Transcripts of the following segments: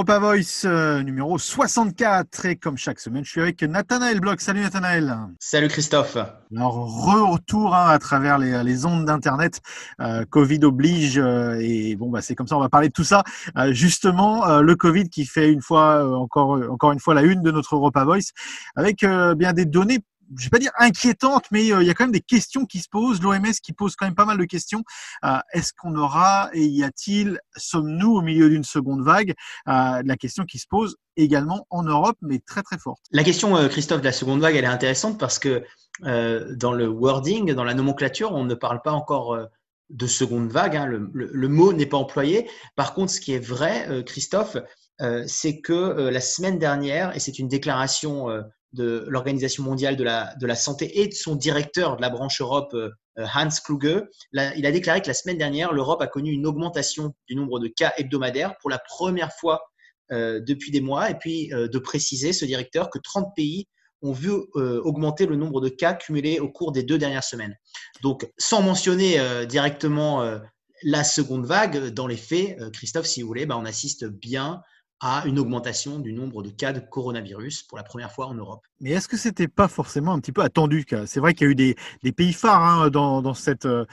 Europa Voice euh, numéro 64 et comme chaque semaine, je suis avec Nathanaël Bloch. Salut Nathanaël. Salut Christophe. Alors retour hein, à travers les, les ondes d'internet, euh, Covid oblige euh, et bon bah c'est comme ça, on va parler de tout ça. justement, le Covid qui fait une fois encore encore une fois la une de notre Europa Voice avec bien des données je vais pas dire inquiétante, mais euh, il y a quand même des questions qui se posent. L'OMS qui pose quand même pas mal de questions. Euh, est-ce qu'on aura et y a-t-il, sommes-nous au milieu d'une seconde vague? Euh, La question qui se pose également en Europe, mais très très forte. La question, Christophe, de la seconde vague, elle est intéressante parce que dans le wording, dans la nomenclature, on ne parle pas encore de seconde vague. Hein. Le, mot n'est pas employé. Par contre, ce qui est vrai, Christophe, c'est que la semaine dernière, et c'est une déclaration de l'Organisation mondiale de la, de la santé et de son directeur de la branche Europe, euh, Hans Kluge, il a déclaré que la semaine dernière, l'Europe a connu une augmentation du nombre de cas hebdomadaires pour la première fois euh, depuis des mois. Et puis euh, de préciser, ce directeur, que 30 pays ont vu augmenter le nombre de cas cumulés au cours des deux dernières semaines. Donc, sans mentionner directement la seconde vague, dans les faits, Christophe, si vous voulez, bah, on assiste bien à une augmentation du nombre de cas de coronavirus pour la première fois en Europe. Mais est-ce que c'était pas forcément un petit peu attendu C'est vrai qu'il y a eu des, des pays phares hein, dans, dans, cette, euh,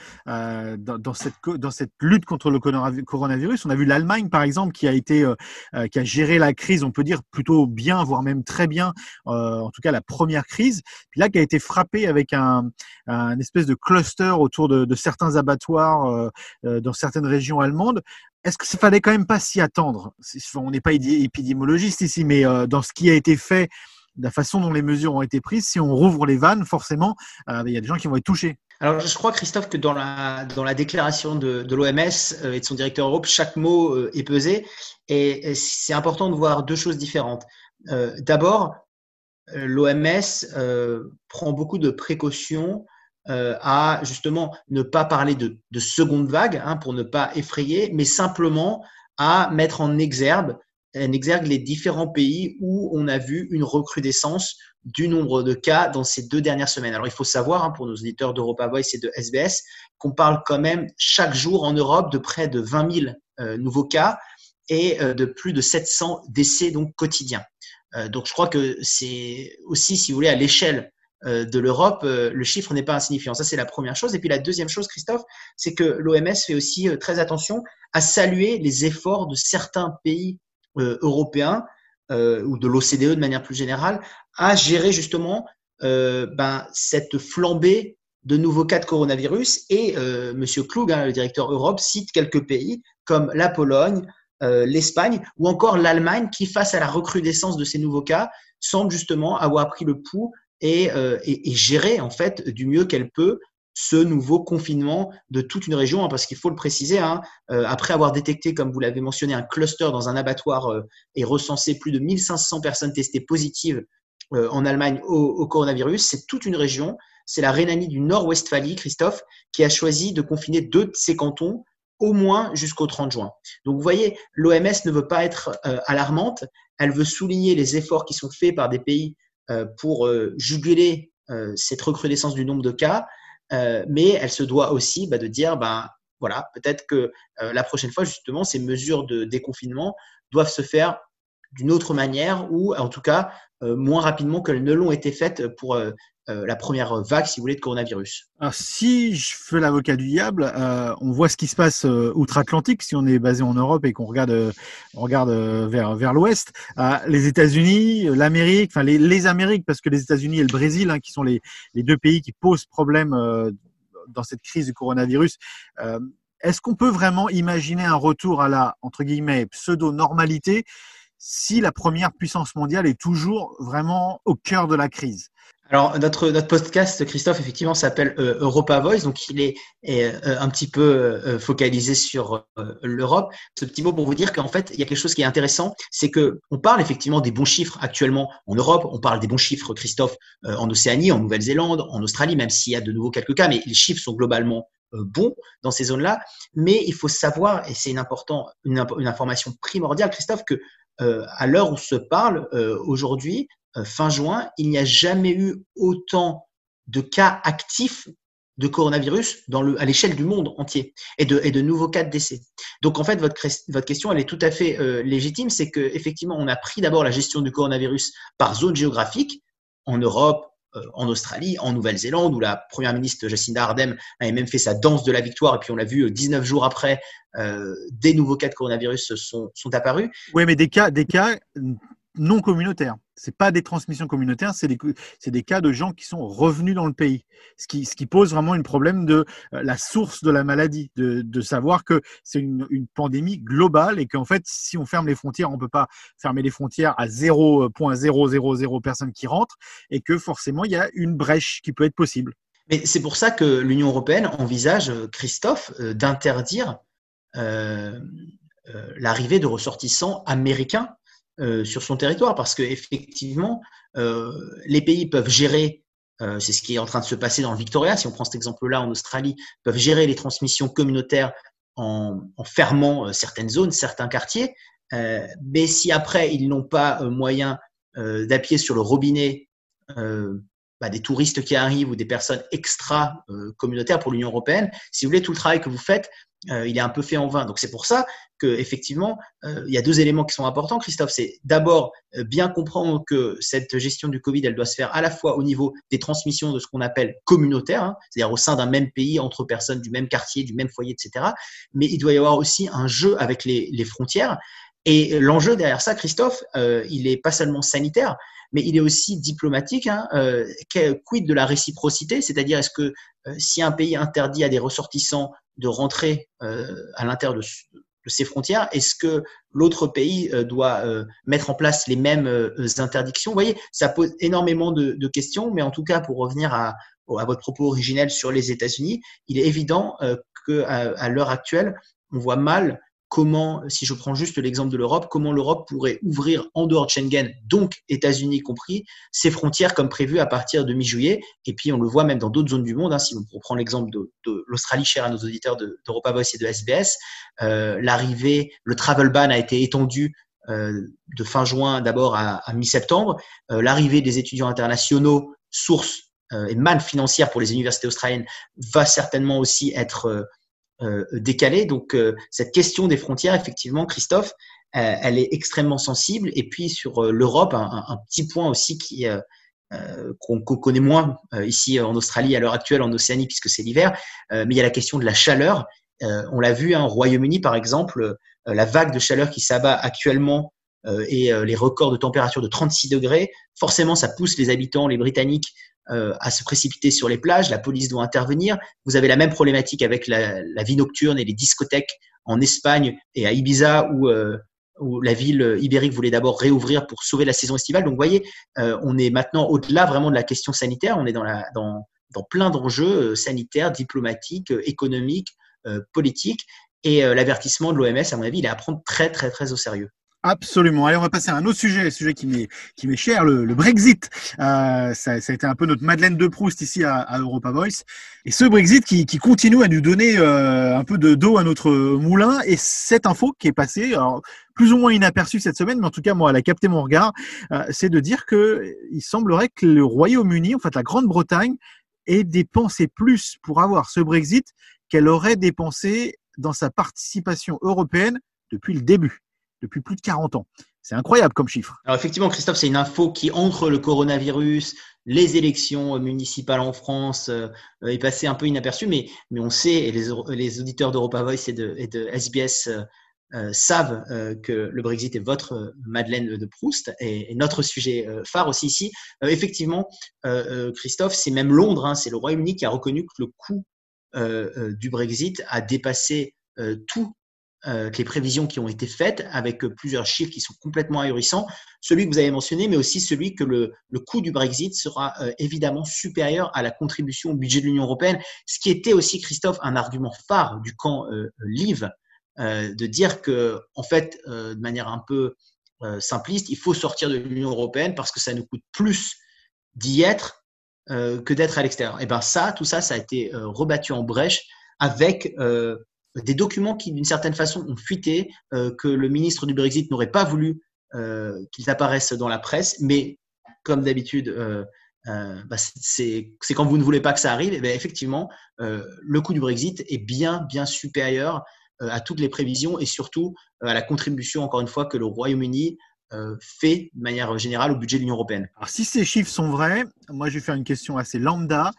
dans, cette, dans cette lutte contre le coronavirus. On a vu l'Allemagne, par exemple, qui a été, euh, euh, qui a géré la crise, on peut dire plutôt bien, voire même très bien, euh, en tout cas la première crise. Puis là, qui a été frappé avec un, un espèce de cluster autour de, de certains abattoirs euh, dans certaines régions allemandes est-ce ça fallait quand même pas s'y attendre? On n'est pas épidémiologiste ici, mais euh, dans ce qui a été fait, la façon dont les mesures ont été prises, si on rouvre les vannes, forcément, euh, il y a des gens qui vont être touchés. Alors, je crois, Christophe, que dans la, déclaration de, de l'OMS euh, et de son directeur Europe, chaque mot est pesé. Et, c'est important de voir deux choses différentes. D'abord, l'OMS prend beaucoup de précautions euh, à justement ne pas parler de, de seconde vague hein, pour ne pas effrayer, mais simplement à mettre en exergue, en exergue les différents pays où on a vu une recrudescence du nombre de cas dans ces deux dernières semaines. Alors il faut savoir hein, pour nos auditeurs d'Europa Voice et de SBS qu'on parle quand même chaque jour en Europe de près de 20 000 euh, nouveaux cas et euh, de plus de 700 décès donc quotidiens. donc je crois que c'est aussi, si vous voulez, à l'échelle de l'Europe, euh, le chiffre n'est pas insignifiant. Ça, c'est la première chose. Et puis la deuxième chose, Christophe, c'est que l'OMS fait aussi euh, très attention à saluer les efforts de certains pays européens ou de l'OCDE de manière plus générale à gérer justement ben, cette flambée de nouveaux cas de coronavirus. Et Monsieur Klug, hein, le directeur Europe, cite quelques pays comme la Pologne, l'Espagne ou encore l'Allemagne qui, face à la recrudescence de ces nouveaux cas, semble justement avoir pris le pouls euh, et, et, gérer en fait du mieux qu'elle peut ce nouveau confinement de toute une région, hein, parce qu'il faut le préciser, hein, euh, après avoir détecté, comme vous l'avez mentionné, un cluster dans un abattoir euh, et recensé plus de 1500 personnes testées positives en Allemagne au, au coronavirus, c'est toute une région, c'est la Rhénanie du Nord-Westphalie, Christophe, qui a choisi de confiner deux de ses cantons au moins jusqu'au 30 juin. Donc vous voyez, l'OMS ne veut pas être alarmante, elle veut souligner les efforts qui sont faits par des pays euh, pour euh, juguler euh, cette recrudescence du nombre de cas, mais elle se doit aussi bah, de dire, ben, voilà, peut-être que la prochaine fois, justement, ces mesures de déconfinement doivent se faire d'une autre manière ou en tout cas moins rapidement qu'elles ne l'ont été faites pour euh, la première vague, si vous voulez, de coronavirus. Alors, si je fais l'avocat du diable, euh, on voit ce qui se passe euh, outre-Atlantique, si on est basé en Europe et qu'on regarde, on regarde vers vers l'Ouest, les États-Unis, l'Amérique, enfin les, les, Amériques, parce que les États-Unis et le Brésil, hein, qui sont les, les deux pays qui posent problème dans cette crise du coronavirus. Est-ce qu'on peut vraiment imaginer un retour à la entre guillemets pseudo-normalité si la première puissance mondiale est toujours vraiment au cœur de la crise? Alors notre podcast Christophe effectivement s'appelle euh, Europa Voice. Donc il est, euh, un petit peu euh, focalisé sur l'Europe. Ce petit mot pour vous dire qu'en fait il y a quelque chose qui est intéressant, c'est que on parle effectivement des bons chiffres actuellement en Europe, on parle des bons chiffres Christophe en Océanie, en Nouvelle-Zélande, en Australie même s'il y a de nouveau quelques cas mais les chiffres sont globalement bons dans ces zones-là, mais il faut savoir et c'est une, important, une, information primordiale Christophe que à l'heure où se parle aujourd'hui, fin juin, il n'y a jamais eu autant de cas actifs de coronavirus à l'échelle du monde entier et de, nouveaux cas de décès. Donc en fait, votre, question, elle est tout à fait euh, légitime. C'est que effectivement, on a pris d'abord la gestion du coronavirus par zone géographique en Europe, euh, en Australie, en Nouvelle-Zélande, où la première ministre Jacinda Ardern avait même fait sa danse de la victoire, et puis on l'a vu 19 euh, jours après, euh, des nouveaux cas de coronavirus sont, sont apparus. Oui, mais des cas, des cas non communautaires. C'est pas des transmissions communautaires, c'est des, des, cas de gens qui sont revenus dans le pays. Ce qui, ce qui pose vraiment un problème de euh, la source de la maladie, de, de savoir que c'est une, une, pandémie globale et qu'en fait, si on ferme les frontières, on peut pas fermer les frontières à 0.000 personnes qui rentrent et que forcément, il y a une brèche qui peut être possible. Mais c'est pour ça que l'Union européenne envisage, Christophe, euh, d'interdire euh, euh, l'arrivée de ressortissants américains euh, sur son territoire parce que effectivement, euh, les pays peuvent gérer, euh, c'est ce qui est en train de se passer dans le Victoria, si on prend cet exemple-là en Australie, peuvent gérer les transmissions communautaires en, fermant certaines zones, certains quartiers. mais si après ils n'ont pas moyen d'appuyer sur le robinet bah, des touristes qui arrivent ou des personnes extra communautaires pour l'Union européenne, si vous voulez, tout le travail que vous faites, euh, il est un peu fait en vain. Donc c'est pour ça que effectivement, euh, il y a deux éléments qui sont importants, Christophe. C'est d'abord euh, bien comprendre que cette gestion du Covid, elle doit se faire à la fois au niveau des transmissions de ce qu'on appelle communautaire, hein, c'est-à-dire au sein d'un même pays, entre personnes du même quartier, du même foyer, etc. Mais il doit y avoir aussi un jeu avec les, frontières. Et l'enjeu derrière ça, Christophe, il est pas seulement sanitaire, mais il est aussi diplomatique. Hein, quid de la réciprocité? C'est-à-dire, est-ce que si un pays interdit à des ressortissants de rentrer euh, à l'intérieur de, ses frontières Est-ce que l'autre pays euh, doit euh, mettre en place les mêmes interdictions? Vous voyez, ça pose énormément de, questions, mais en tout cas, pour revenir à, à, votre propos originel sur les États-Unis, il est évident qu'à à, l'heure actuelle, on voit mal comment, si je prends juste l'exemple de l'Europe, comment l'Europe pourrait ouvrir en dehors de Schengen, donc États-Unis compris, ses frontières comme prévu à partir de mi-juillet. Et puis on le voit même dans d'autres zones du monde. Hein, si on prend l'exemple de, l'Australie, cher à nos auditeurs d'Europa Voice et de SBS, euh, l'arrivée, le travel ban a été étendu euh, de fin juin d'abord à, mi-septembre. Euh, l'arrivée des étudiants internationaux, source et manne financière pour les universités australiennes, va certainement aussi être décalé. Donc euh, cette question des frontières, effectivement, Christophe, euh, elle est extrêmement sensible. Et puis sur l'Europe, un, petit point aussi qui qu'on connaît moins ici en Australie à l'heure actuelle, en Océanie, puisque c'est l'hiver, mais il y a la question de la chaleur. on l'a vu, hein, au Royaume-Uni, par exemple, la vague de chaleur qui s'abat actuellement et les records de température de 36 degrés, forcément, ça pousse les habitants, les Britanniques, euh, à se précipiter sur les plages, la police doit intervenir. Vous avez la même problématique avec la, vie nocturne et les discothèques en Espagne et à Ibiza où, euh, où la ville ibérique voulait d'abord réouvrir pour sauver la saison estivale. Donc vous voyez, euh, on est maintenant au-delà vraiment de la question sanitaire, on est dans plein d'enjeux sanitaires, diplomatiques, économiques, politiques. Et l'avertissement de l'OMS, à mon avis, il est à prendre très, très, très au sérieux. Absolument. Allez, on va passer à un autre sujet, un sujet qui m'est qui m'est cher, le, Brexit. Euh, ça, ça, a été un peu notre Madeleine de Proust ici à, Europa Voice. Et ce Brexit qui, qui continue à nous donner euh, un peu de d'eau à notre moulin. Et cette info qui est passée, alors, plus ou moins inaperçue cette semaine, mais en tout cas moi, elle a capté mon regard, euh, c'est de dire que il semblerait que le Royaume-Uni, en fait la Grande-Bretagne, ait dépensé plus pour avoir ce Brexit qu'elle aurait dépensé dans sa participation européenne depuis le début depuis plus de 40 ans. C'est incroyable comme chiffre. Alors effectivement, Christophe, c'est une info qui, entre le coronavirus, les élections municipales en France, euh, est passée un peu inaperçue, mais, mais on sait, et les, auditeurs d'Europa Voice et de, SBS euh, euh, savent que le Brexit est votre Madeleine de Proust et, notre sujet phare aussi ici. effectivement, Christophe, c'est même Londres, hein, c'est le Royaume-Uni qui a reconnu que le coût du Brexit a dépassé tout euh, les prévisions qui ont été faites avec plusieurs chiffres qui sont complètement ahurissants. Celui que vous avez mentionné, mais aussi celui que le, le coût du Brexit sera euh, évidemment supérieur à la contribution au budget de l'Union européenne, ce qui était aussi, Christophe, un argument phare du camp euh, euh, de dire que, en fait, de manière un peu simpliste, il faut sortir de l'Union européenne parce que ça nous coûte plus d'y être que d'être à l'extérieur. Et ben ça, tout ça, ça a été rebattu en brèche avec des documents qui, d'une certaine façon, ont fuité, euh, que le ministre du Brexit n'aurait pas voulu euh, qu'ils apparaissent dans la presse, mais comme d'habitude, euh, bah, c'est quand vous ne voulez pas que ça arrive. Et bien, effectivement, le coût du Brexit est bien, bien supérieur à toutes les prévisions et surtout à la contribution, encore une fois, que le Royaume-Uni fait de manière générale au budget de l'Union européenne. Alors, si ces chiffres sont vrais, moi, je vais faire une question assez lambda.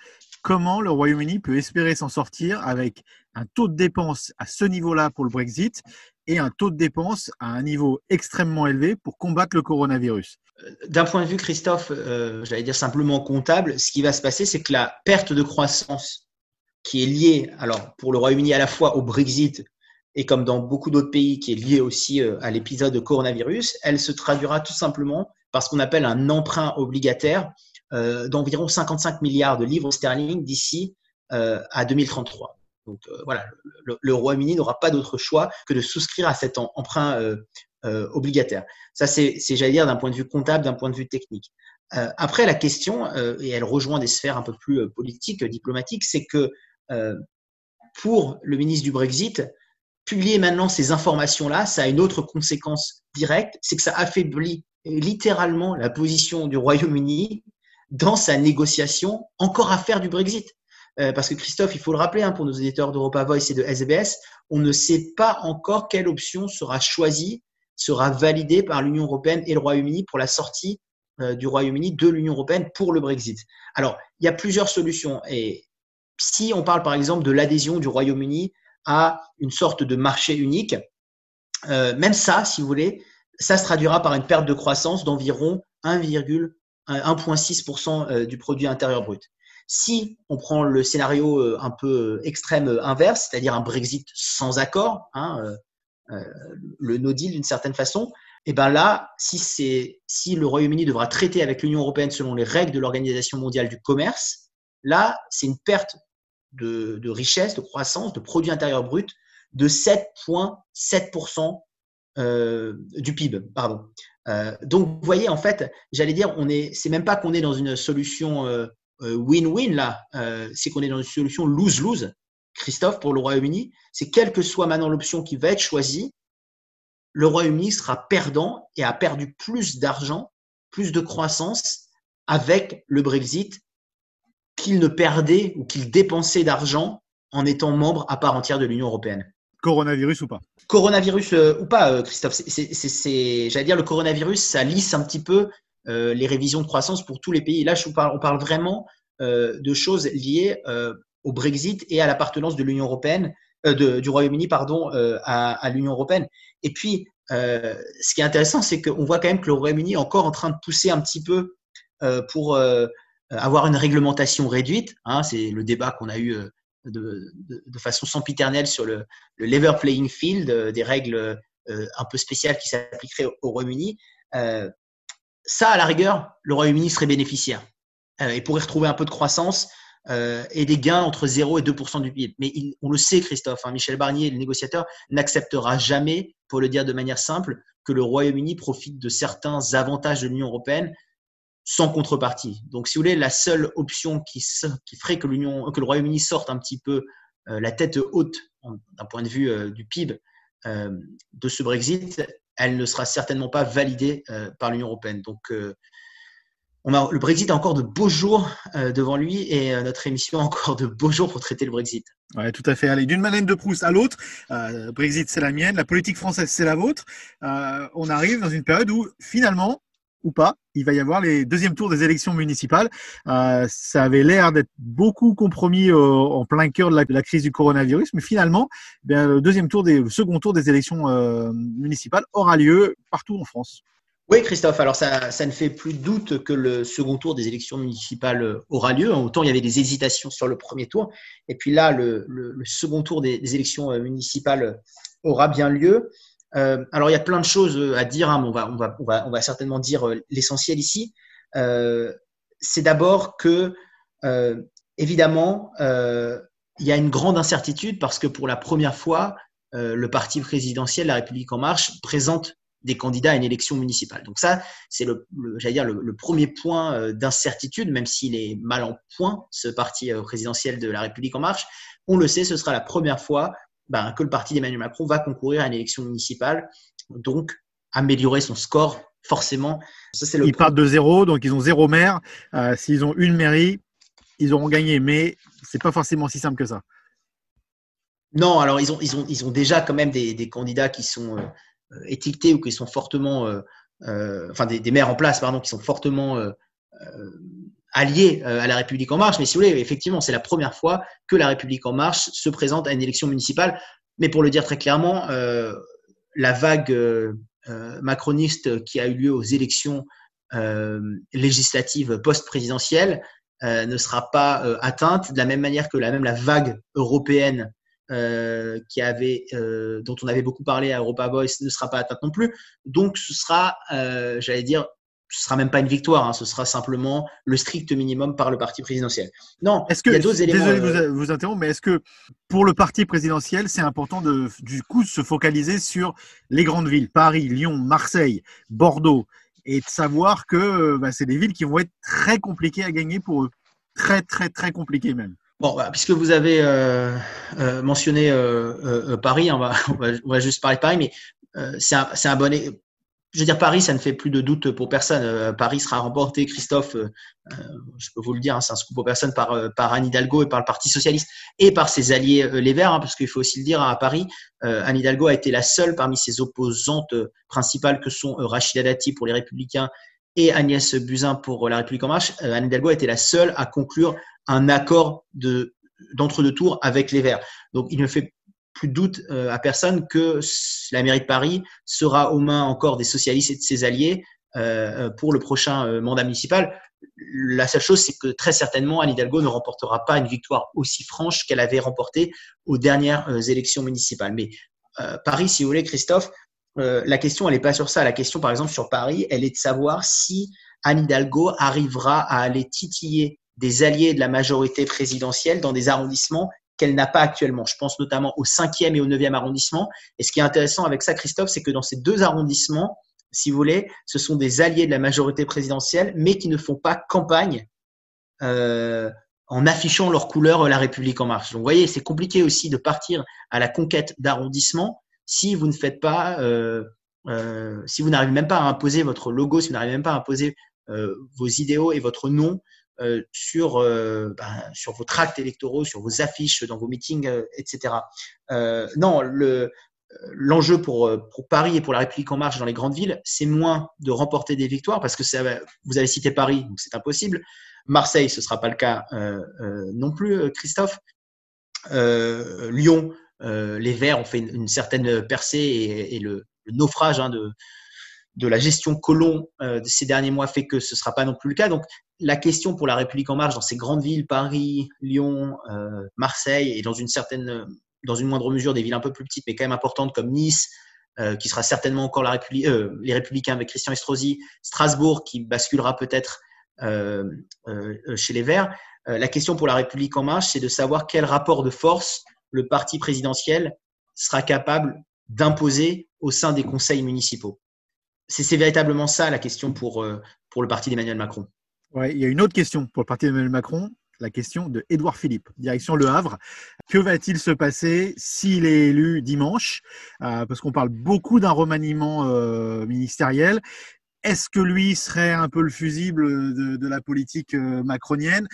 Comment le Royaume-Uni peut espérer s'en sortir avec un taux de dépenses à ce niveau-là pour le Brexit et un taux de dépenses à un niveau extrêmement élevé pour combattre le coronavirus. D'un point de vue, Christophe, euh, j'allais dire simplement comptable, ce qui va se passer, c'est que la perte de croissance qui est liée, alors pour le Royaume-Uni à la fois au Brexit et comme dans beaucoup d'autres pays, qui est liée aussi euh, à l'épisode de coronavirus, elle se traduira tout simplement par ce qu'on appelle un emprunt obligataire euh, d'environ 55 milliards de livres sterling d'ici à 2033. Donc euh, voilà, le, Royaume-Uni n'aura pas d'autre choix que de souscrire à cet emprunt euh, euh, obligataire. Ça, c'est, j'allais dire, d'un point de vue comptable, d'un point de vue technique. après, la question, et elle rejoint des sphères un peu plus politiques, diplomatiques, c'est que pour le ministre du Brexit, publier maintenant ces informations-là, ça a une autre conséquence directe, c'est que ça affaiblit littéralement la position du Royaume-Uni dans sa négociation encore à faire du Brexit. Euh, parce que Christophe, il faut le rappeler hein, pour nos éditeurs d'Europa Voice et de SBS, on ne sait pas encore quelle option sera choisie, sera validée par l'Union européenne et le Royaume-Uni pour la sortie euh, du Royaume-Uni de l'Union européenne pour le Brexit. Alors, il y a plusieurs solutions. Et si on parle par exemple de l'adhésion du Royaume-Uni à une sorte de marché unique, euh, même ça, si vous voulez, ça se traduira par une perte de croissance d'environ 1,6% du produit intérieur brut. Si on prend le scénario euh, un peu euh, extrême euh, inverse, c'est-à-dire un Brexit sans accord, hein, le no deal d'une certaine façon, et eh ben là, si, si le Royaume-Uni devra traiter avec l'Union européenne selon les règles de l'Organisation mondiale du commerce, là, c'est une perte de, richesse, de croissance, de produit intérieur brut de 7,7% du PIB. Pardon. donc, vous voyez, en fait, j'allais dire, on est, c'est même pas qu'on est dans une solution euh, win-win là, euh, c'est qu'on est dans une solution lose-lose. Christophe, pour le Royaume-Uni, c'est quelle que soit maintenant l'option qui va être choisie, le Royaume-Uni sera perdant et a perdu plus d'argent, plus de croissance avec le Brexit qu'il ne perdait ou qu'il dépensait d'argent en étant membre à part entière de l'Union européenne. Coronavirus ou pas? Coronavirus euh, ou pas, Christophe. J'allais dire, le coronavirus, ça lisse un petit peu euh, les révisions de croissance pour tous les pays. Là, on parle vraiment euh, de choses liées euh, au Brexit et à l'appartenance de l'Union européenne, du Royaume-Uni, pardon, à, l'Union européenne. Et puis, ce qui est intéressant, c'est qu'on voit quand même que le Royaume-Uni est encore en train de pousser un petit peu pour avoir une réglementation réduite. Hein. c'est le débat qu'on a eu de, façon sempiternelle sur le, le lever playing field, des règles un peu spéciales qui s'appliqueraient au Royaume-Uni ça, à la rigueur, le Royaume-Uni serait bénéficiaire euh, et pourrait retrouver un peu de croissance euh, et des gains entre 0 et 2% du PIB. Mais on le sait, Christophe, hein, Michel Barnier, le négociateur, n'acceptera jamais, pour le dire de manière simple, que le Royaume-Uni profite de certains avantages de l'Union européenne sans contrepartie. Donc, si vous voulez, la seule option qui, ferait que, que le Royaume-Uni sorte un petit peu euh, la tête haute d'un point de vue du PIB de ce Brexit, elle ne sera certainement pas validée euh, par l'Union européenne. Donc, euh, le Brexit a encore de beaux jours euh, devant lui et notre émission a encore de beaux jours pour traiter le Brexit. Oui, tout à fait. Allez, d'une Madeleine de Proust à l'autre, Brexit c'est la mienne, la politique française c'est la vôtre. on arrive dans une période où finalement, ou pas, il va y avoir les deuxièmes tours des élections municipales. Euh, ça avait l'air d'être beaucoup compromis euh, en plein cœur de la, crise du coronavirus, mais finalement, eh bien, le deuxième tour, des, le second tour des élections euh, municipales aura lieu partout en France. Oui, Christophe. Alors ça, ça, ne fait plus doute que le second tour des élections municipales aura lieu. Autant il y avait des hésitations sur le premier tour, et puis là, le, second tour des, élections municipales aura bien lieu. Euh, alors, il y a plein de choses euh, à dire, hein, mais on va, certainement dire euh, l'essentiel ici. c'est d'abord que, évidemment, il y a une grande incertitude parce que pour la première fois, le parti présidentiel, la République en marche, présente des candidats à une élection municipale. Donc ça, c'est le, le, premier point d'incertitude, même s'il est mal en point, ce parti présidentiel de la République en marche. On le sait, ce sera la première fois ben, que le parti d'Emmanuel Macron va concourir à une élection municipale, donc améliorer son score forcément. Ça, c'est le ils partent de zéro, donc ils ont zéro maire. S'ils ont une mairie, ils auront gagné, mais c'est pas forcément si simple que ça. Non, alors ils ont, ils ont, ils ont déjà quand même des, des candidats qui sont étiquetés ou qui sont fortement, enfin des, des, maires en place, pardon, qui sont fortement alliés à la République en marche. Mais si vous voulez, effectivement, c'est la première fois que la République en marche se présente à une élection municipale. Mais pour le dire très clairement, la vague macroniste qui a eu lieu aux élections législatives post-présidentielles ne sera pas atteinte de la même manière que la même la vague européenne qui avait, dont on avait beaucoup parlé à Europa Voice ne sera pas atteinte non plus. Donc ce sera, j'allais dire, ce sera même pas une victoire, hein, ce sera simplement le strict minimum par le parti présidentiel. Non, est-ce que, il y a d'autres éléments. Désolé de vous, vous interrompre, mais est-ce que pour le parti présidentiel, c'est important de, du coup, de se focaliser sur les grandes villes, Paris, Lyon, Marseille, Bordeaux, et de savoir que bah, c'est des villes qui vont être très compliquées à gagner pour eux, très très très compliquées même. Bon, bah, puisque vous avez euh, euh, mentionné euh, Paris, on va, on va, juste parler de Paris, mais c'est un, un bon je veux dire, Paris, ça ne fait plus de doute pour personne. Euh, Paris sera remporté, Christophe, euh, euh, je peux vous le dire, hein, c'est un scoop pour personne, par, Anne Hidalgo et par le Parti Socialiste et par ses alliés les Verts, hein, parce qu'il faut aussi le dire, à Paris, Anne Hidalgo a été la seule parmi ses opposantes principales que sont Rachida Dati pour les Républicains et Agnès Buzyn pour la République en marche. Anne Hidalgo a été la seule à conclure un accord de d'entre-deux tours avec les Verts. Donc, il ne fait plus doute euh, à personne que la mairie de Paris sera aux mains encore des socialistes et de ses alliés euh, euh, pour le prochain mandat municipal. La seule chose, c'est que très certainement, Anne Hidalgo ne remportera pas une victoire aussi franche qu'elle avait remportée aux dernières élections municipales. Mais Paris, si vous voulez, Christophe, la question, elle n'est pas sur ça. La question, par exemple, sur Paris, elle est de savoir si Anne Hidalgo arrivera à aller titiller des alliés de la majorité présidentielle dans des arrondissements qu'elle n'a pas actuellement. Je pense notamment au 5e et au 9e arrondissement. Et ce qui est intéressant avec ça, Christophe, c'est que dans ces deux arrondissements, si vous voulez, ce sont des alliés de la majorité présidentielle, mais qui ne font pas campagne euh, en affichant leur couleur La République en marche. Donc, vous voyez, c'est compliqué aussi de partir à la conquête d'arrondissement si vous ne faites pas, euh, euh, si vous n'arrivez même pas à imposer votre logo, si vous n'arrivez même pas à imposer vos idéaux et votre nom euh, sur, euh, ben, sur vos tracts électoraux, sur vos affiches, dans vos meetings, euh, etc. non, le, l'enjeu pour, Paris et pour la République en marche dans les grandes villes, c'est moins de remporter des victoires parce que vous avez cité Paris, donc c'est impossible. Marseille, ce ne sera pas le cas non plus, Christophe. Lyon, les Verts ont fait une, certaine percée et, le, naufrage hein, de, de la gestion colon de ces derniers mois fait que ce ne sera pas non plus le cas. Donc, la question pour la République en marche dans ces grandes villes, Paris, Lyon, euh, Marseille, et dans une certaine, dans une moindre mesure des villes un peu plus petites, mais quand même importantes comme Nice, euh, qui sera certainement encore la euh, les Républicains avec Christian Estrosi, Strasbourg, qui basculera peut-être chez les Verts. la question pour la République en marche, c'est de savoir quel rapport de force le parti présidentiel sera capable d'imposer au sein des conseils municipaux. C'est véritablement ça la question pour, pour le parti d'Emmanuel Macron. Ouais, il y a une autre question pour le parti d'Emmanuel Macron, la question de Édouard Philippe, direction Le Havre. Que va-t-il se passer s'il est élu dimanche? Euh, Parce qu'on parle beaucoup d'un remaniement euh, ministériel. Est-ce que lui serait un peu le fusible de, la politique euh, macronienne?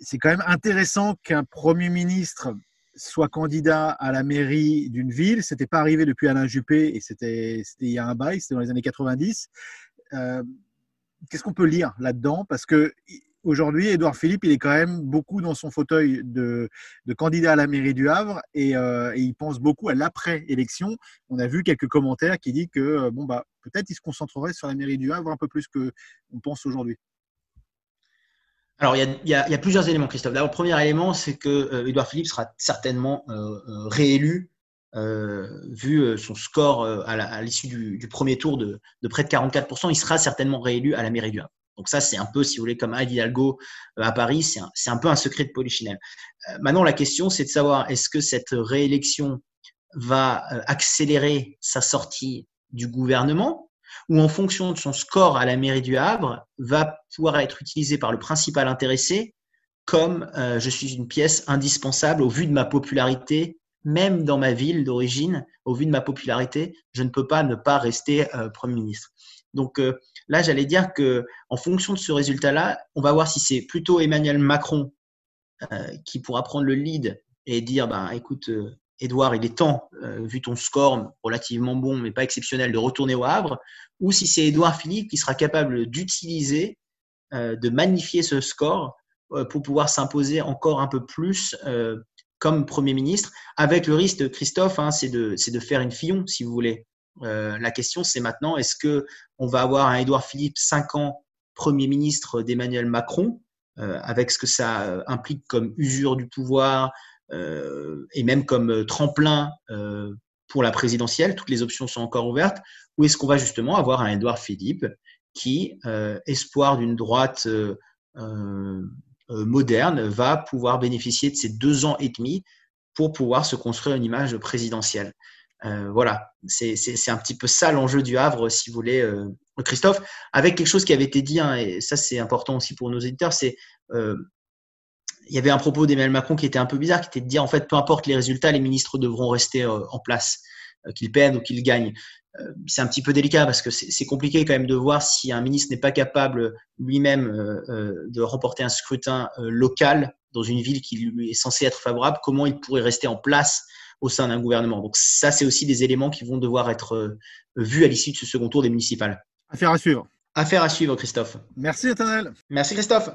C'est quand même intéressant qu'un Premier ministre soit candidat à la mairie d'une ville. C'était pas arrivé depuis Alain Juppé et c'était il y a un bail, c'était dans les années 90 qu'est-ce qu'on peut lire là-dedans? Parce que aujourd'hui, Édouard Philippe, il est quand même beaucoup dans son fauteuil de, candidat à la mairie du Havre euh, et, il pense beaucoup à l'après-élection. On a vu quelques commentaires qui disent que euh, bon bah peut-être il se concentrerait sur la mairie du Havre un peu plus que on pense aujourd'hui. Alors, il y, a, plusieurs éléments, Christophe. D'abord, le premier élément, c'est que euh, Édouard Philippe sera certainement réélu euh, vu euh, son score euh, à l'issue du, premier tour de, près de 44%, il sera certainement réélu à la mairie du Havre. Donc ça, c'est un peu, si vous voulez, comme Anne Hidalgo à Paris, c'est un, peu un secret de polichinelle. maintenant, la question, c'est de savoir est-ce que cette réélection va accélérer sa sortie du gouvernement ou en fonction de son score à la mairie du Havre, va pouvoir être utilisé par le principal intéressé comme je suis une pièce indispensable au vu de ma popularité même dans ma ville d'origine, au vu de ma popularité, je ne peux pas ne pas rester euh, Premier ministre. Donc là, j'allais dire que en fonction de ce résultat-là, on va voir si c'est plutôt Emmanuel Macron qui pourra prendre le lead et dire, bah, écoute, Edouard, il est temps, vu ton score relativement bon, mais pas exceptionnel, de retourner au Havre, ou si c'est Edouard Philippe qui sera capable d'utiliser, de magnifier ce score pour pouvoir s'imposer encore un peu plus comme Premier ministre, avec le risque, Christophe, hein, c'est de, de, faire une Fillon, si vous voulez. Euh, la question, c'est maintenant, est-ce que on va avoir un Édouard Philippe, cinq ans, Premier ministre d'Emmanuel Macron, euh, avec ce que ça euh, implique comme usure du pouvoir et même comme tremplin pour la présidentielle, toutes les options sont encore ouvertes, ou est-ce qu'on va justement avoir un Édouard Philippe qui, espoir d'une droite moderne, va pouvoir bénéficier de ces deux ans et demi pour pouvoir se construire une image présidentielle? Euh, voilà, c'est un petit peu ça l'enjeu du Havre, si vous voulez, euh, Christophe, avec quelque chose qui avait été dit, hein, et ça c'est important aussi pour nos éditeurs, c'est euh, il y avait un propos d'Emmanuel Macron qui était un peu bizarre, qui était de dire en fait, peu importe les résultats, les ministres devront rester en place, qu'ils perdent ou qu'ils gagnent. c'est un petit peu délicat parce que c'est compliqué quand même de voir si un ministre n'est pas capable lui-même de remporter un scrutin local dans une ville qui lui est censée être favorable, comment il pourrait rester en place au sein d'un gouvernement. Donc ça, c'est aussi des éléments qui vont devoir être euh, vus à l'issue de ce second tour des municipales. Affaire à suivre. Affaire à suivre, Christophe. Merci, Nathanaël. Merci, Christophe.